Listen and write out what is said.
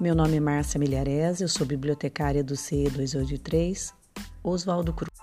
Meu nome é Márcia Milharese, eu sou bibliotecária do CE 283, Oswaldo Cruz.